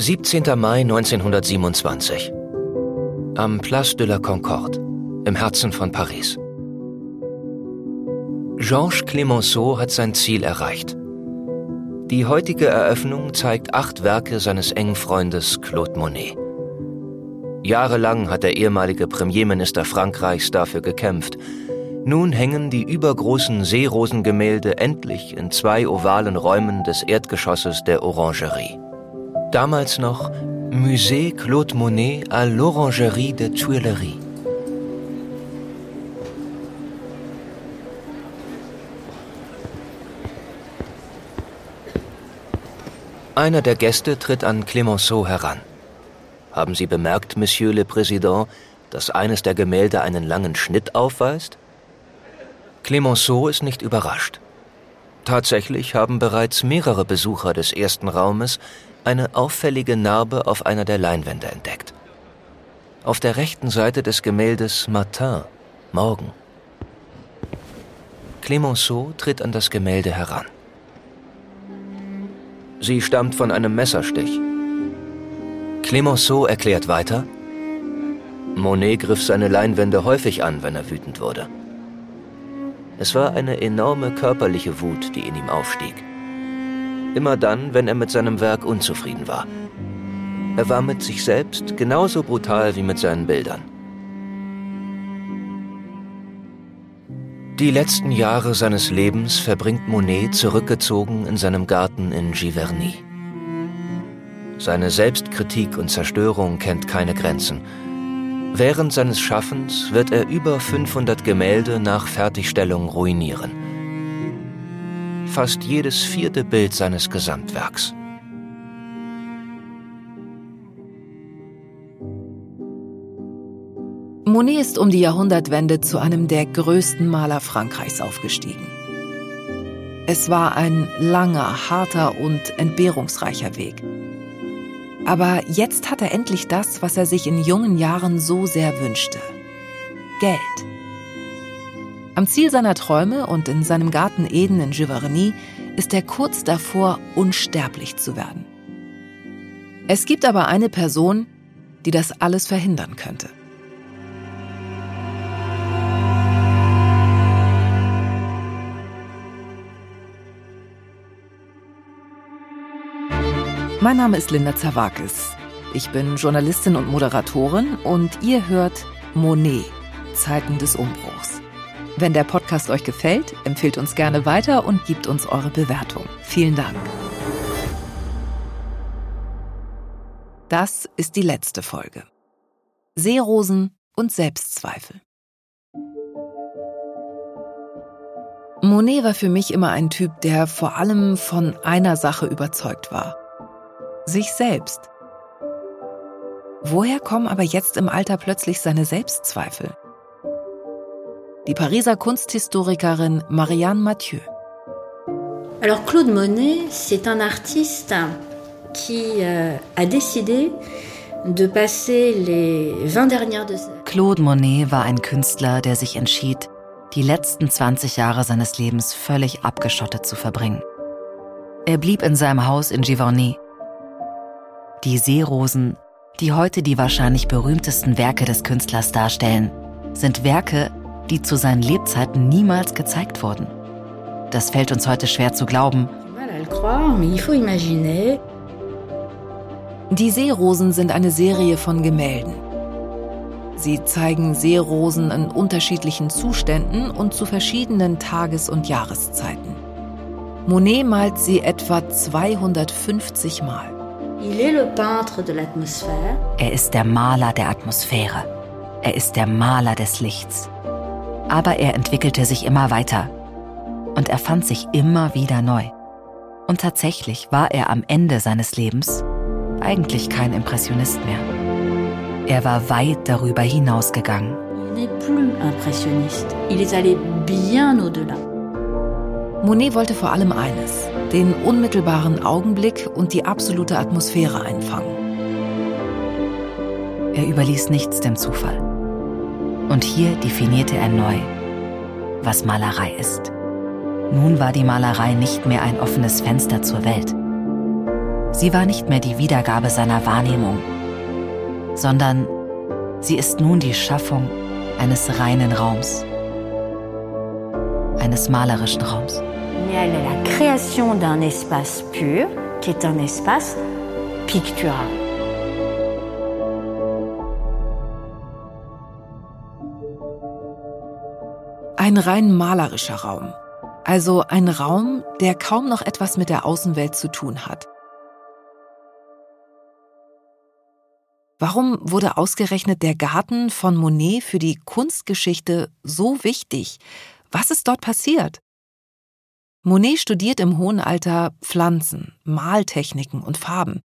17. Mai 1927. Am Place de la Concorde, im Herzen von Paris. Georges Clemenceau hat sein Ziel erreicht. Die heutige Eröffnung zeigt acht Werke seines engen Freundes Claude Monet. Jahrelang hat der ehemalige Premierminister Frankreichs dafür gekämpft. Nun hängen die übergroßen Seerosengemälde endlich in zwei ovalen Räumen des Erdgeschosses der Orangerie. Damals noch Musée Claude Monet à l'Orangerie de Tuileries. Einer der Gäste tritt an Clemenceau heran. Haben Sie bemerkt, Monsieur le Président, dass eines der Gemälde einen langen Schnitt aufweist? Clemenceau ist nicht überrascht. Tatsächlich haben bereits mehrere Besucher des ersten Raumes eine auffällige Narbe auf einer der Leinwände entdeckt. Auf der rechten Seite des Gemäldes Matin, Morgen. Clemenceau tritt an das Gemälde heran. Sie stammt von einem Messerstich. Clemenceau erklärt weiter, Monet griff seine Leinwände häufig an, wenn er wütend wurde. Es war eine enorme körperliche Wut, die in ihm aufstieg. Immer dann, wenn er mit seinem Werk unzufrieden war. Er war mit sich selbst genauso brutal wie mit seinen Bildern. Die letzten Jahre seines Lebens verbringt Monet zurückgezogen in seinem Garten in Giverny. Seine Selbstkritik und Zerstörung kennt keine Grenzen. Während seines Schaffens wird er über 500 Gemälde nach Fertigstellung ruinieren. Fast jedes vierte Bild seines Gesamtwerks. Monet ist um die Jahrhundertwende zu einem der größten Maler Frankreichs aufgestiegen. Es war ein langer, harter und entbehrungsreicher Weg. Aber jetzt hat er endlich das, was er sich in jungen Jahren so sehr wünschte. Geld. Am Ziel seiner Träume und in seinem Garten Eden in Giverny ist er kurz davor, unsterblich zu werden. Es gibt aber eine Person, die das alles verhindern könnte. Mein Name ist Linda Zawakis. Ich bin Journalistin und Moderatorin und ihr hört Monet, Zeiten des Umbruchs. Wenn der Podcast euch gefällt, empfehlt uns gerne weiter und gebt uns eure Bewertung. Vielen Dank. Das ist die letzte Folge. Seerosen und Selbstzweifel. Monet war für mich immer ein Typ, der vor allem von einer Sache überzeugt war sich selbst. Woher kommen aber jetzt im Alter plötzlich seine Selbstzweifel? Die Pariser Kunsthistorikerin Marianne Mathieu. Alors Claude Monet, c'est un artiste qui euh, a décidé de passer les 20 dernières de Claude Monet war ein Künstler, der sich entschied, die letzten 20 Jahre seines Lebens völlig abgeschottet zu verbringen. Er blieb in seinem Haus in Giverny die Seerosen, die heute die wahrscheinlich berühmtesten Werke des Künstlers darstellen, sind Werke, die zu seinen Lebzeiten niemals gezeigt wurden. Das fällt uns heute schwer zu glauben. Die Seerosen sind eine Serie von Gemälden. Sie zeigen Seerosen in unterschiedlichen Zuständen und zu verschiedenen Tages- und Jahreszeiten. Monet malt sie etwa 250 Mal. Er ist der Maler der Atmosphäre. Er ist der Maler des Lichts. Aber er entwickelte sich immer weiter und erfand sich immer wieder neu. Und tatsächlich war er am Ende seines Lebens eigentlich kein Impressionist mehr. Er war weit darüber hinausgegangen. Monet wollte vor allem eines, den unmittelbaren Augenblick und die absolute Atmosphäre einfangen. Er überließ nichts dem Zufall. Und hier definierte er neu, was Malerei ist. Nun war die Malerei nicht mehr ein offenes Fenster zur Welt. Sie war nicht mehr die Wiedergabe seiner Wahrnehmung, sondern sie ist nun die Schaffung eines reinen Raums, eines malerischen Raums. Elle est la création d'un espace pur, qui est un espace pictural. Ein rein malerischer Raum. Also ein Raum, der kaum noch etwas mit der Außenwelt zu tun hat. Warum wurde ausgerechnet der Garten von Monet für die Kunstgeschichte so wichtig? Was ist dort passiert? Monet studiert im hohen Alter Pflanzen, Maltechniken und Farben.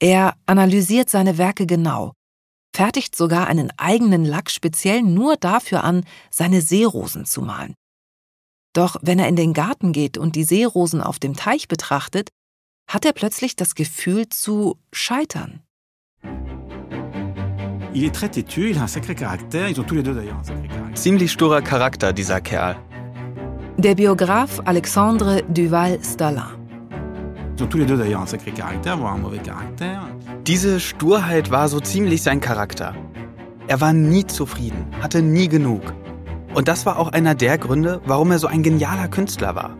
Er analysiert seine Werke genau, fertigt sogar einen eigenen Lack speziell nur dafür an, seine Seerosen zu malen. Doch wenn er in den Garten geht und die Seerosen auf dem Teich betrachtet, hat er plötzlich das Gefühl zu scheitern. Ziemlich sturer Charakter, dieser Kerl. Der Biograf Alexandre Duval-Stallin. Diese Sturheit war so ziemlich sein Charakter. Er war nie zufrieden, hatte nie genug. Und das war auch einer der Gründe, warum er so ein genialer Künstler war.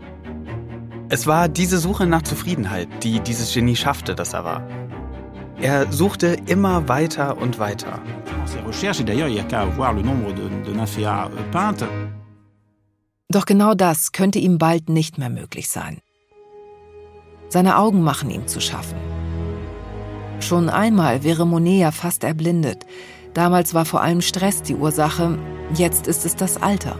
Es war diese Suche nach Zufriedenheit, die dieses Genie schaffte, das er war. Er suchte immer weiter und weiter. Doch genau das könnte ihm bald nicht mehr möglich sein. Seine Augen machen ihm zu schaffen. Schon einmal wäre Monet ja fast erblindet. Damals war vor allem Stress die Ursache, jetzt ist es das Alter.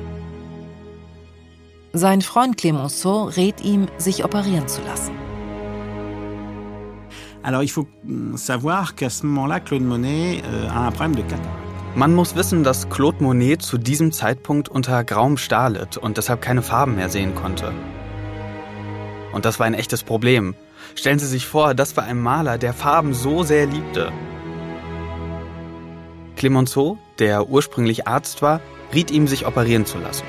Sein Freund Clemenceau rät ihm, sich operieren zu lassen. Monet euh. Man muss wissen, dass Claude Monet zu diesem Zeitpunkt unter grauem Star litt und deshalb keine Farben mehr sehen konnte. Und das war ein echtes Problem. Stellen Sie sich vor, das war ein Maler, der Farben so sehr liebte. Clemenceau, der ursprünglich Arzt war, riet ihm, sich operieren zu lassen.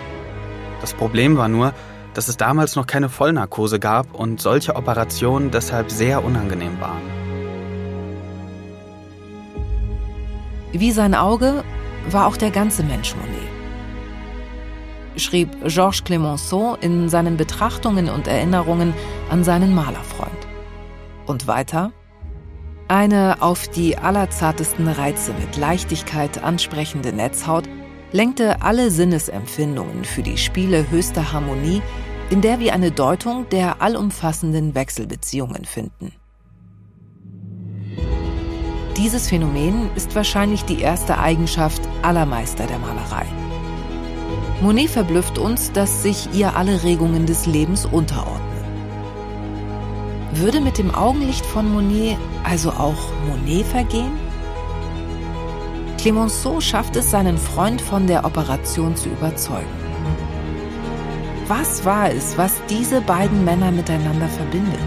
Das Problem war nur, dass es damals noch keine Vollnarkose gab und solche Operationen deshalb sehr unangenehm waren. Wie sein Auge war auch der ganze Mensch Monet. Schrieb Georges Clemenceau in seinen Betrachtungen und Erinnerungen an seinen Malerfreund. Und weiter? Eine auf die allerzartesten Reize mit Leichtigkeit ansprechende Netzhaut lenkte alle Sinnesempfindungen für die Spiele höchster Harmonie, in der wir eine Deutung der allumfassenden Wechselbeziehungen finden. Dieses Phänomen ist wahrscheinlich die erste Eigenschaft aller Meister der Malerei. Monet verblüfft uns, dass sich ihr alle Regungen des Lebens unterordnen. Würde mit dem Augenlicht von Monet also auch Monet vergehen? Clemenceau schafft es, seinen Freund von der Operation zu überzeugen. Was war es, was diese beiden Männer miteinander verbindet?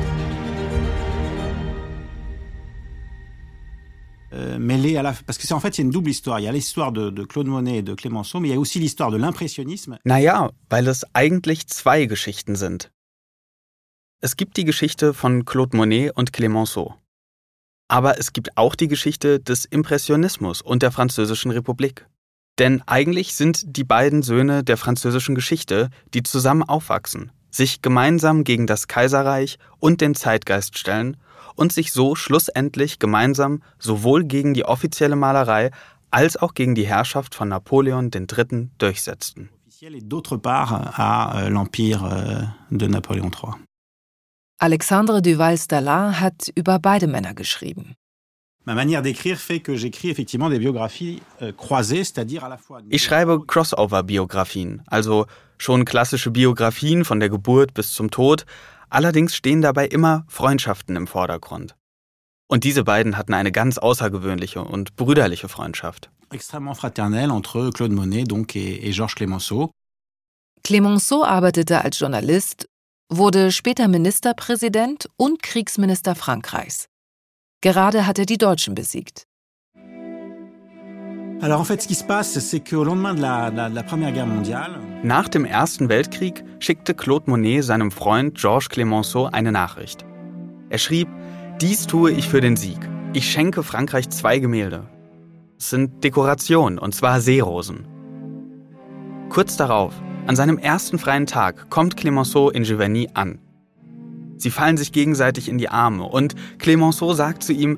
Euh, mêlé à la parce que c'est en fait il y a une double histoire. Il y a l'histoire de, de Claude Monet et de Clémenceau, mais il y a aussi l'histoire de l'impressionnisme. Naja, weil es eigentlich zwei Geschichten sind. Es gibt die Geschichte von Claude Monet und Clémenceau. Aber es gibt auch die Geschichte des Impressionismus und der Französischen Republik. Denn eigentlich sind die beiden Söhne der französischen Geschichte, die zusammen aufwachsen, sich gemeinsam gegen das Kaiserreich und den Zeitgeist stellen und sich so schlussendlich gemeinsam sowohl gegen die offizielle Malerei als auch gegen die Herrschaft von Napoleon III. durchsetzten. d'autre part à euh, l'empire euh, de Napoléon III. Alexandre Duval-Stallin hat über beide Männer geschrieben. Ma manière d'écrire fait que j'écris effectivement des biographies euh, croisées, c'est-à-dire à la fois. Ich schreibe Crossover-Biografien, also schon klassische Biografien von der Geburt bis zum Tod, allerdings stehen dabei immer Freundschaften im Vordergrund. Und diese beiden hatten eine ganz außergewöhnliche und brüderliche Freundschaft. Extrêmement fraternelle entre Claude Monet donc et, et Georges Clemenceau. Clemenceau arbeitete als Journalist, wurde später Ministerpräsident und Kriegsminister Frankreichs. Gerade hat er die Deutschen besiegt. Nach dem Ersten Weltkrieg schickte Claude Monet seinem Freund Georges Clemenceau eine Nachricht. Er schrieb, Dies tue ich für den Sieg. Ich schenke Frankreich zwei Gemälde. Es sind Dekorationen, und zwar Seerosen. Kurz darauf, an seinem ersten freien Tag, kommt Clemenceau in Giverny an. Sie fallen sich gegenseitig in die Arme und Clemenceau sagt zu ihm,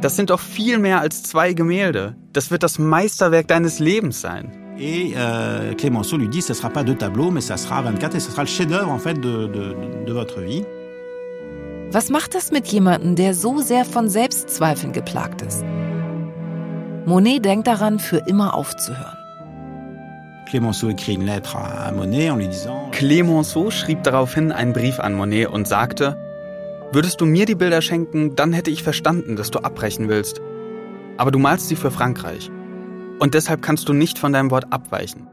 das sind doch viel mehr als zwei Gemälde. Das wird das Meisterwerk deines Lebens sein. Et euh, Clémenceau lui dit, ce sera pas deux tableaux, mais ça sera 24 et ce sera le chef-d'œuvre en fait de, de, de votre vie. Was macht das mit jemandem, der so sehr von Selbstzweifeln geplagt ist? Monet denkt daran, für immer aufzuhören. Clémenceau écrit une lettre à Monet en lui disant Clemenceau schrieb daraufhin einen Brief an Monet und sagte, Würdest du mir die Bilder schenken, dann hätte ich verstanden, dass du abbrechen willst. Aber du malst sie für Frankreich. Und deshalb kannst du nicht von deinem Wort abweichen.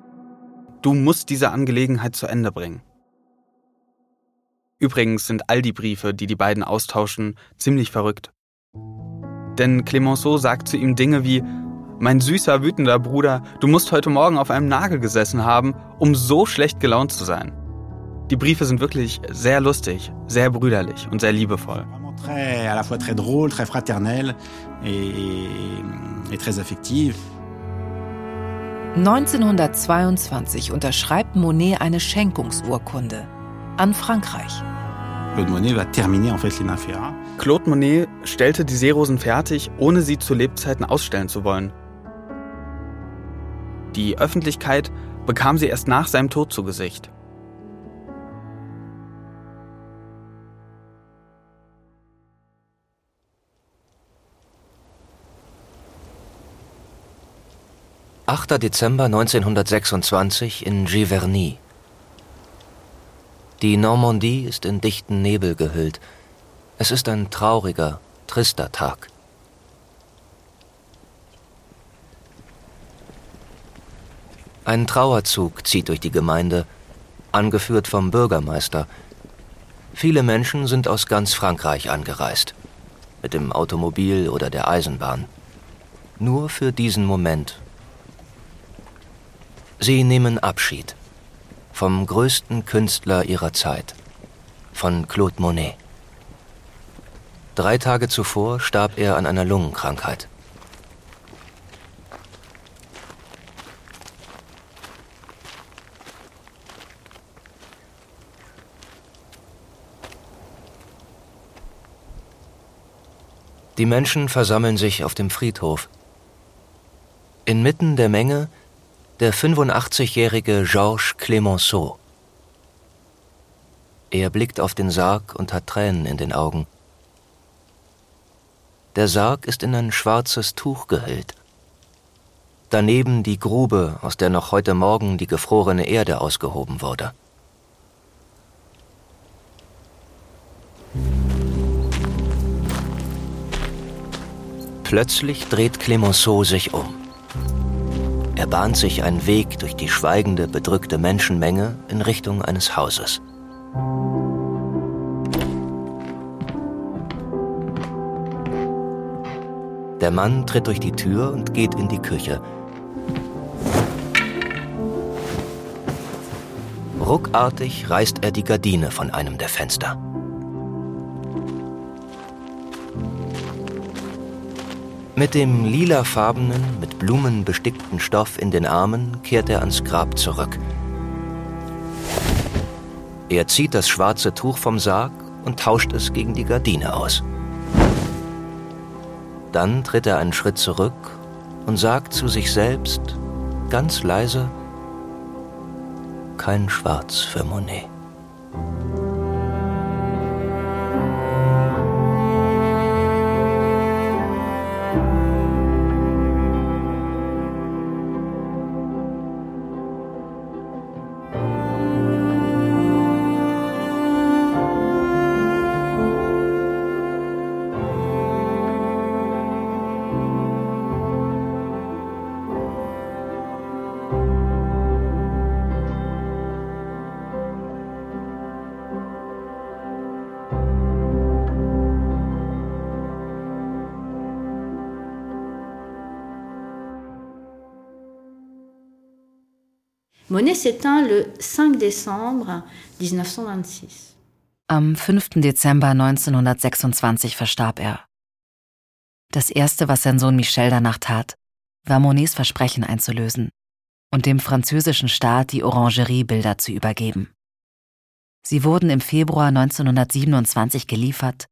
Du musst diese Angelegenheit zu Ende bringen. Übrigens sind all die Briefe, die die beiden austauschen, ziemlich verrückt. Denn Clemenceau sagt zu ihm Dinge wie, mein süßer, wütender Bruder, du musst heute Morgen auf einem Nagel gesessen haben, um so schlecht gelaunt zu sein. Die Briefe sind wirklich sehr lustig, sehr brüderlich und sehr liebevoll. très, à la fois très drôle, très fraternel et, et très affective. 1922 unterschreibt Monet eine Schenkungsurkunde an Frankreich. Claude Monet va terminer en fait les Nymphéas. Claude Monet stellte die Seerosen fertig, ohne sie zu Lebzeiten ausstellen zu wollen. Die Öffentlichkeit bekam sie erst nach seinem Tod zu Gesicht. »8. Dezember 1926 in Giverny. Die Normandie ist in dichten Nebel gehüllt. Es ist ein trauriger, trister Tag. Ein Trauerzug zieht durch die Gemeinde, angeführt vom Bürgermeister. Viele Menschen sind aus ganz Frankreich angereist, mit dem Automobil oder der Eisenbahn. Nur für diesen Moment. Sie nehmen Abschied vom größten Künstler ihrer Zeit, von Claude Monet. Drei Tage zuvor starb er an einer Lungenkrankheit. Die Menschen versammeln sich auf dem Friedhof. Inmitten der Menge der 85-jährige Georges Clemenceau. Er blickt auf den Sarg und hat Tränen in den Augen. Der Sarg ist in ein schwarzes Tuch gehüllt. Daneben die Grube, aus der noch heute Morgen die gefrorene Erde ausgehoben wurde. Plötzlich dreht Clemenceau sich um. Er bahnt sich einen Weg durch die schweigende, bedrückte Menschenmenge in Richtung eines Hauses. Der Mann tritt durch die Tür und geht in die Küche. Ruckartig reißt er die Gardine von einem der Fenster. Mit dem lilafarbenen, mit Blumen bestickten Stoff in den Armen kehrt er ans Grab zurück. Er zieht das schwarze Tuch vom Sarg und tauscht es gegen die Gardine aus. Dann tritt er einen Schritt zurück und sagt zu sich selbst, ganz leise, kein Schwarz für Monet. Monet s'éteint le 5 décembre 1926. Am 5. Dezember 1926 verstarb er. Das Erste, was sein Sohn Michel danach tat, war Monets Versprechen einzulösen und dem französischen Staat die Orangeriebilder zu übergeben. Sie wurden im Februar 1927 geliefert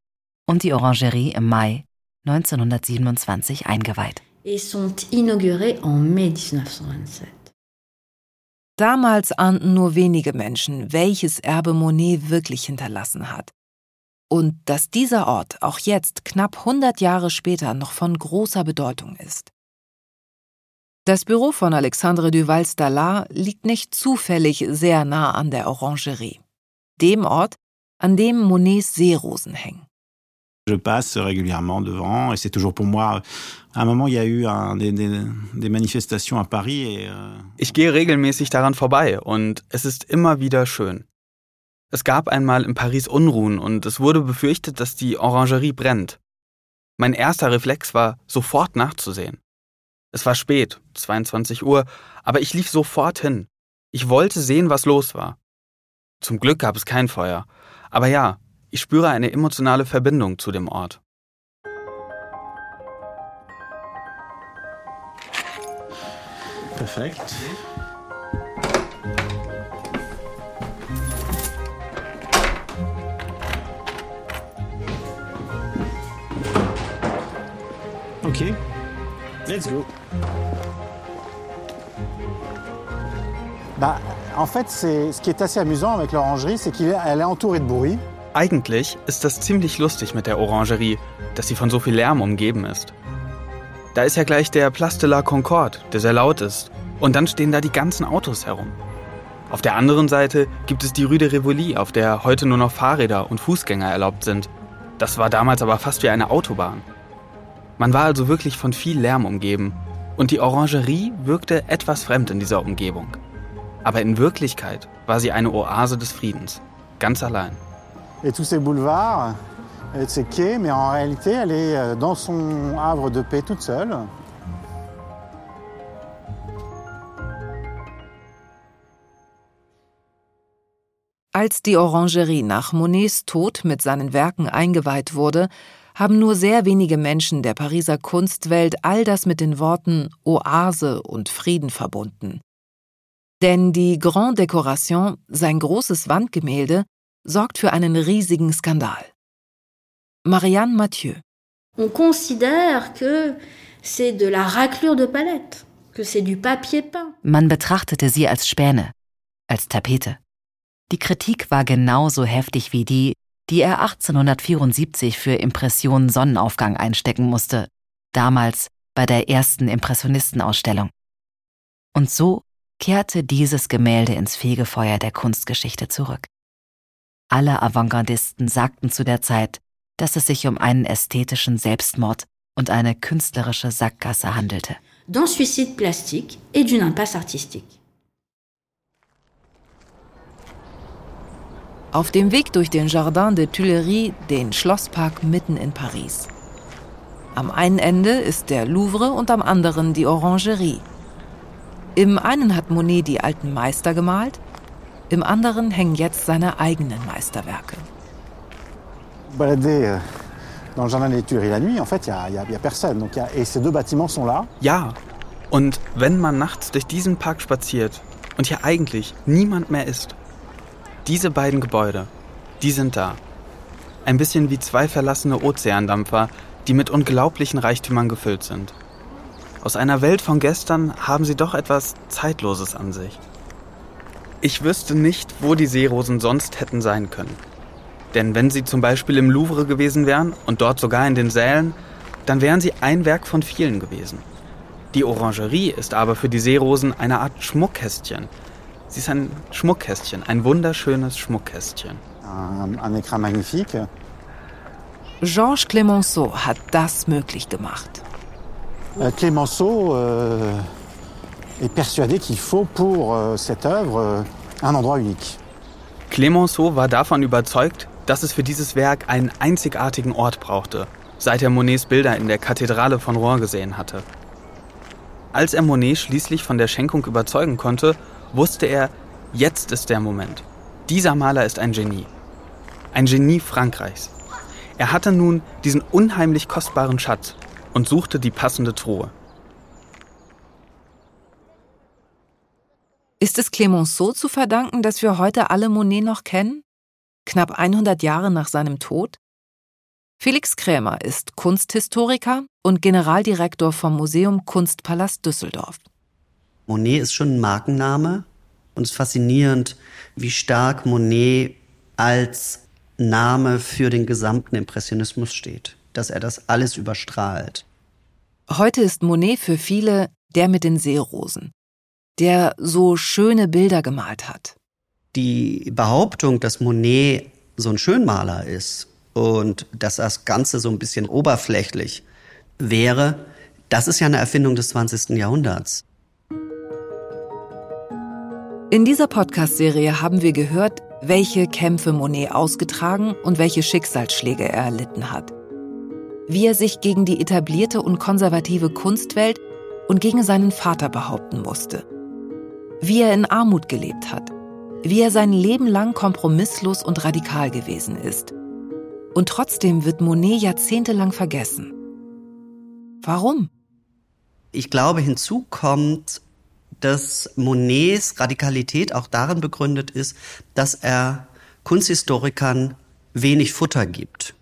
und die Orangerie im Mai 1927 eingeweiht. Et sont inaugurés en mai 1927. Damals ahnten nur wenige Menschen, welches Erbe Monet wirklich hinterlassen hat. Und dass dieser Ort auch jetzt, knapp 100 Jahre später, noch von großer Bedeutung ist. Das Büro von Alexandre Duval Stallard liegt nicht zufällig sehr nah an der Orangerie, dem Ort, an dem Monets Seerosen hängen. Je passe régulièrement devant et c'est toujours pour moi. À un moment, il y a eu un, des, des, des, manifestations à Paris. Et, euh ich gehe regelmäßig daran vorbei und es ist immer wieder schön. Es gab einmal in Paris Unruhen und es wurde befürchtet, dass die Orangerie brennt. Mein erster Reflex war, sofort nachzusehen. Es war spät, 22 Uhr, aber ich lief sofort hin. Ich wollte sehen, was los war. Zum Glück gab es kein Feuer. Aber ja, ich spüre eine emotionale Verbindung zu dem Ort. Perfekt. Okay, let's go. Bah, en fait, ce qui est assez amusant avec l'orangerie, c'est qu'elle est entourée de bruit. Eigentlich ist das ziemlich lustig mit der Orangerie, dass sie von so viel Lärm umgeben ist. Da ist ja gleich der Place de la Concorde, der sehr laut ist. Und dann stehen da die ganzen Autos herum. Auf der anderen Seite gibt es die Rue de Rivoli, auf der heute nur noch Fahrräder und Fußgänger erlaubt sind. Das war damals aber fast wie eine Autobahn. Man war also wirklich von viel Lärm umgeben. Und die Orangerie wirkte etwas fremd in dieser Umgebung. Aber in Wirklichkeit war sie eine Oase des Friedens. Ganz allein. Et tous ces boulevards, et ces quais, mais en réalité, elle est euh, dans son havre de paix toute seule. Als die Orangerie nach Monets Tod mit seinen Werken eingeweiht wurde, haben nur sehr wenige Menschen der Pariser Kunstwelt all das mit den Worten Oase und Frieden verbunden. Denn die Grand Décoration, sein großes Wandgemälde, sorgt für einen riesigen Skandal. Marianne Mathieu. On considère que c'est de la raclure de palette, que c'est du papier peint. Man betrachtete sie als Späne, als Tapete. Die Kritik war genauso heftig wie die, die er 1874 für Impressionen Sonnenaufgang einstecken musste, damals bei der ersten Impressionistenausstellung. Und so kehrte dieses Gemälde ins Fegefeuer der Kunstgeschichte zurück. Alle Avantgardisten sagten zu der Zeit, dass es sich um einen ästhetischen Selbstmord und eine künstlerische Sackgasse handelte. D'un suicide plastique et d'une impasse artistique. Auf dem Weg durch den Jardin des Tuileries, den Schlosspark mitten in Paris. Am einen Ende ist der Louvre und am anderen die Orangerie. Im einen hat Monet die alten Meister gemalt, im anderen hängen jetzt seine eigenen Meisterwerke. Balader dans le jardin des Tuileries la nuit, en fait, il n'y a, y a, personne. Donc, y a, et ces deux bâtiments sont là. Ja, und wenn man nachts durch diesen Park spaziert und hier eigentlich niemand mehr ist, diese beiden Gebäude, die sind da. Ein bisschen wie zwei verlassene Ozeandampfer, die mit unglaublichen Reichtümern gefüllt sind. Aus einer Welt von gestern haben sie doch etwas Zeitloses an sich. Ich wüsste nicht, wo die Seerosen sonst hätten sein können. Denn wenn sie zum Beispiel im Louvre gewesen wären und dort sogar in den Sälen, dann wären sie ein Werk von vielen gewesen. Die Orangerie ist aber für die Seerosen eine Art Schmuckkästchen. Sie ist ein Schmuckkästchen, ein wunderschönes Schmuckkästchen. Un écrin magnifique. Georges Clemenceau hat das möglich gemacht. Euh, Clémenceau euh, est persuadé qu'il faut pour euh, cette œuvre euh, un endroit unique. Clemenceau war davon überzeugt, dass es für dieses Werk einen einzigartigen Ort brauchte, seit er Monets Bilder in der Kathedrale von Rouen gesehen hatte. Als er Monet schließlich von der Schenkung überzeugen konnte, wusste er, jetzt ist der Moment. Dieser Maler ist ein Genie. ein Genie Frankreichs. Er hatte nun diesen unheimlich kostbaren Schatz und suchte die passende Truhe. Ist es Clemenceau zu verdanken, dass wir heute alle Monet noch kennen? Knapp 100 Jahre nach seinem Tod? Felix Krämer ist Kunsthistoriker und Generaldirektor vom Museum Kunstpalast Düsseldorf. Monet ist schon ein Markenname und es ist faszinierend, wie stark Monet als Name für den gesamten Impressionismus steht, dass er das alles überstrahlt. Heute ist Monet für viele der mit den Seerosen, der so schöne Bilder gemalt hat. Die Behauptung, dass Monet so ein Schönmaler ist und dass das Ganze so ein bisschen oberflächlich wäre, das ist ja eine Erfindung des 20. Jahrhunderts. In dieser Podcast-Serie haben wir gehört, welche Kämpfe Monet ausgetragen und welche Schicksalsschläge er erlitten hat. Wie er sich gegen die etablierte und konservative Kunstwelt und gegen seinen Vater behaupten musste. Wie er in Armut gelebt hat. Wie er sein Leben lang kompromisslos und radikal gewesen ist. Und trotzdem wird Monet jahrzehntelang vergessen. Warum? Ich glaube, hinzu kommt, dass Monets Radikalität auch darin begründet ist, dass er Kunsthistorikern wenig Futter gibt.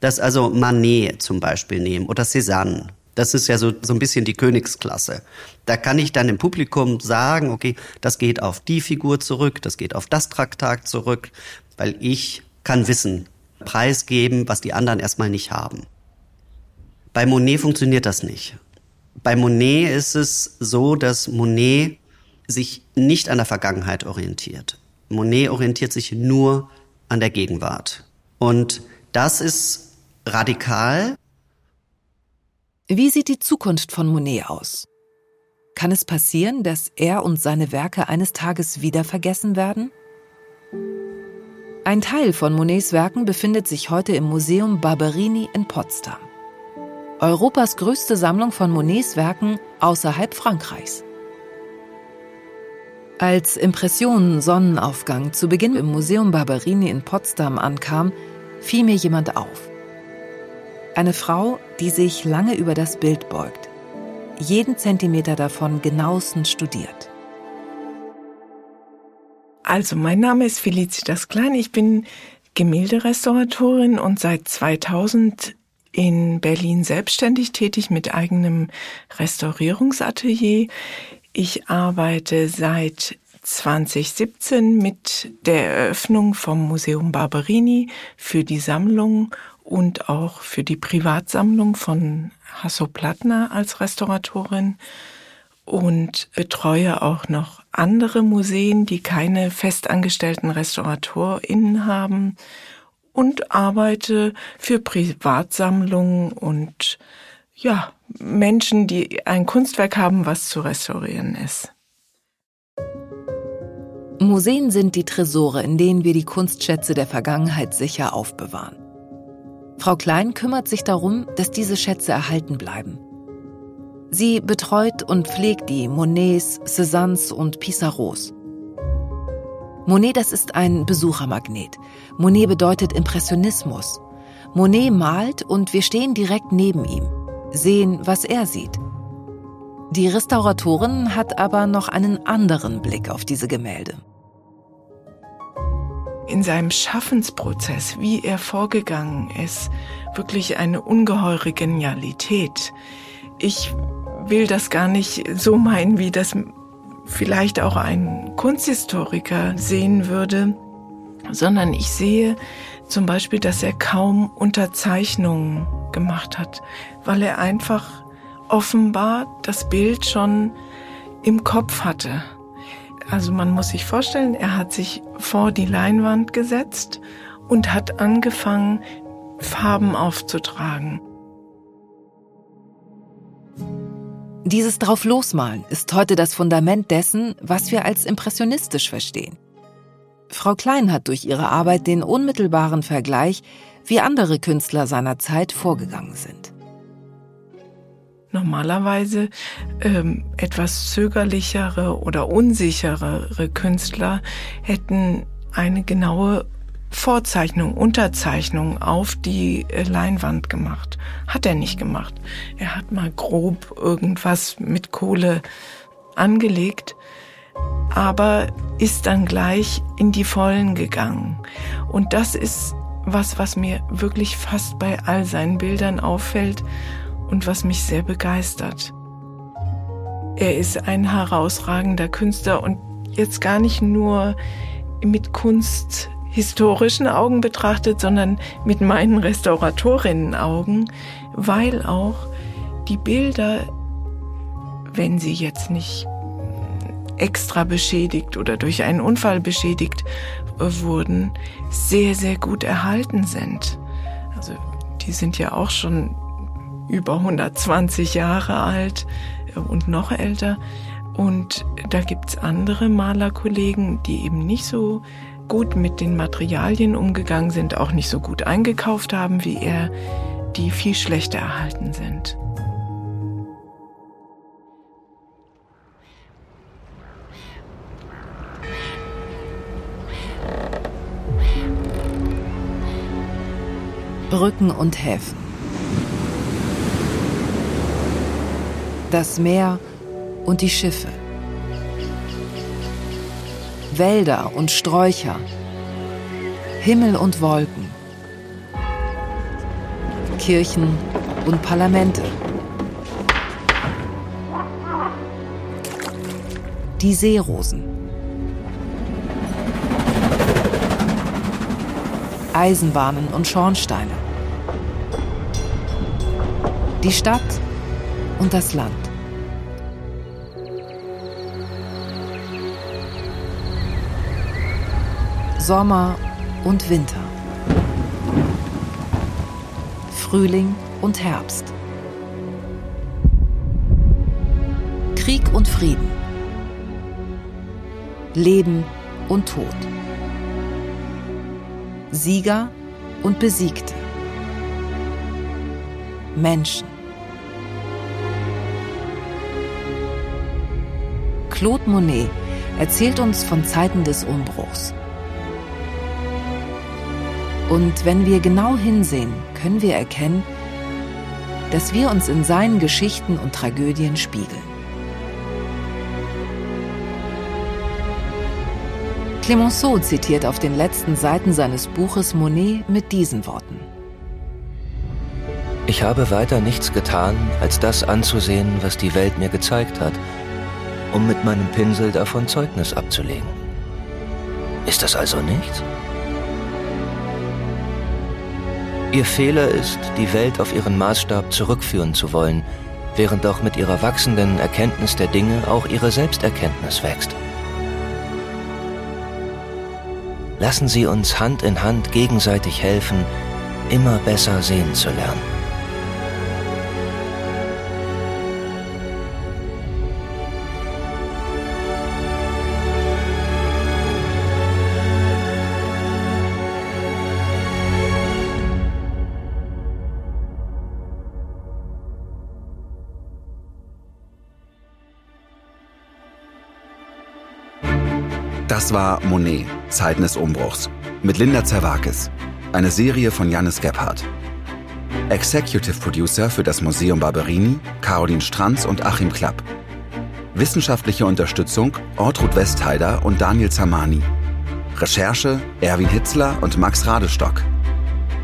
Dass also Manet zum Beispiel nehmen oder Cézanne. Das ist ja so, so ein bisschen die Königsklasse. Da kann ich dann im Publikum sagen, okay, das geht auf die Figur zurück, das geht auf das Traktat zurück, weil ich kann Wissen preisgeben, was die anderen erstmal nicht haben. Bei Monet funktioniert das nicht. Bei Monet ist es so, dass Monet sich nicht an der Vergangenheit orientiert. Monet orientiert sich nur an der Gegenwart. Und das ist radikal. Wie sieht die Zukunft von Monet aus? Kann es passieren, dass er und seine Werke eines Tages wieder vergessen werden? Ein Teil von Monets Werken befindet sich heute im Museum Barberini in Potsdam. Europas größte Sammlung von Monets Werken außerhalb Frankreichs. Als Impressionen Sonnenaufgang zu Beginn im Museum Barberini in Potsdam ankam, fiel mir jemand auf. Eine Frau, die sich lange über das Bild beugt, jeden Zentimeter davon genauestens studiert. Also, mein Name ist Felicitas Klein. Ich bin Gemälderestauratorin und seit 2000 in Berlin selbstständig tätig mit eigenem Restaurierungsatelier. Ich arbeite seit 2017 mit der Eröffnung vom Museum Barberini für die Sammlung und auch für die Privatsammlung von Hasso Plattner als Restauratorin und betreue auch noch andere Museen, die keine festangestellten RestauratorInnen haben und arbeite für Privatsammlungen und ja, Menschen, die ein Kunstwerk haben, was zu restaurieren ist. Museen sind die Tresore, in denen wir die Kunstschätze der Vergangenheit sicher aufbewahren. Frau Klein kümmert sich darum, dass diese Schätze erhalten bleiben. Sie betreut und pflegt die Monets, Cézannes und Pissarros. Monet, das ist ein Besuchermagnet. Monet bedeutet Impressionismus. Monet malt und wir stehen direkt neben ihm, sehen, was er sieht. Die Restauratorin hat aber noch einen anderen Blick auf diese Gemälde. In seinem Schaffensprozess, wie er vorgegangen ist, wirklich eine ungeheure Genialität. Ich will das gar nicht so meinen, wie das vielleicht auch ein Kunsthistoriker sehen würde, sondern ich sehe zum Beispiel, dass er kaum Unterzeichnungen gemacht hat, weil er einfach offenbar das Bild schon im Kopf hatte. Also man muss sich vorstellen, er hat sich vor die Leinwand gesetzt und hat angefangen, Farben aufzutragen. Dieses Drauflosmalen ist heute das Fundament dessen, was wir als impressionistisch verstehen. Frau Klein hat durch ihre Arbeit den unmittelbaren Vergleich, wie andere Künstler seiner Zeit vorgegangen sind. Normalerweise ähm, etwas zögerlichere oder unsichere Künstler hätten eine genaue Vorzeichnung, Unterzeichnung auf die äh, Leinwand gemacht. Hat er nicht gemacht. Er hat mal grob irgendwas mit Kohle angelegt, aber ist dann gleich in die Vollen gegangen. Und das ist was, was mir wirklich fast bei all seinen Bildern auffällt und was mich sehr begeistert. Er ist ein herausragender Künstler und jetzt gar nicht nur mit kunsthistorischen Augen betrachtet, sondern mit meinen Restauratorinnen-Augen, weil auch die Bilder, wenn sie jetzt nicht extra beschädigt oder durch einen Unfall beschädigt wurden, sehr, sehr gut erhalten sind. Also die sind ja auch schon über 120 Jahre alt und noch älter. Und da gibt's andere Malerkollegen, die eben nicht so gut mit den Materialien umgegangen sind, auch nicht so gut eingekauft haben wie er, die viel schlechter erhalten sind. Brücken und Häfen. Das Meer und die Schiffe. Wälder und Sträucher. Himmel und Wolken. Kirchen und Parlamente. Die Seerosen. Eisenbahnen und Schornsteine. Die Stadt und das Land. Sommer und Winter. Frühling und Herbst. Krieg und Frieden. Leben und Tod. Sieger und Besiegte. Menschen. Claude Monet erzählt uns von Zeiten des Umbruchs. Und wenn wir genau hinsehen, können wir erkennen, dass wir uns in seinen Geschichten und Tragödien spiegeln. Clemenceau zitiert auf den letzten Seiten seines Buches Monet mit diesen Worten. Ich habe weiter nichts getan, als das anzusehen, was die Welt mir gezeigt hat, um mit meinem Pinsel davon Zeugnis abzulegen. Ist das also nichts? Ihr Fehler ist, die Welt auf ihren Maßstab zurückführen zu wollen, während doch mit ihrer wachsenden Erkenntnis der Dinge auch ihre Selbsterkenntnis wächst. Lassen Sie uns Hand in Hand gegenseitig helfen, immer besser sehen zu lernen. Das war Monet, Zeiten des Umbruchs, mit Linda Zerwakis, eine Serie von Janis Gebhardt. Executive Producer für das Museum Barberini, Caroline Stranz und Achim Klapp. Wissenschaftliche Unterstützung Ortrud Westheider und Daniel Zamani. Recherche Erwin Hitzler und Max Radestock.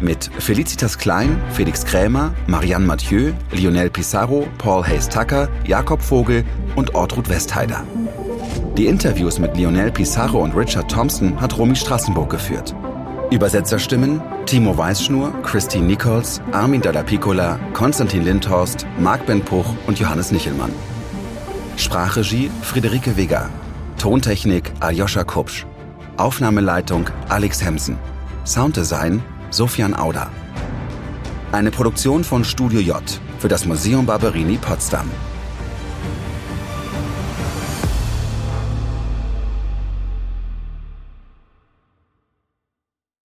Mit Felicitas Klein, Felix Krämer, Marianne Mathieu, Lionel Pissarro, Paul Hayes-Tucker, Jakob Vogel und Ortrud Westheider. Die Interviews mit Lionel Pissarro und Richard Thompson hat Romy Strassenburg geführt. Übersetzerstimmen Timo Weißschnur, Christine Nichols, Armin Dalla Piccola, Konstantin Lindhorst, Marc Ben und Johannes Nichelmann. Sprachregie Friederike Wigger. Tontechnik Aljoscha Kupsch. Aufnahmeleitung Alex Hemsen. Sounddesign Sofian Auda. Eine Produktion von Studio J für das Museum Barberini Potsdam.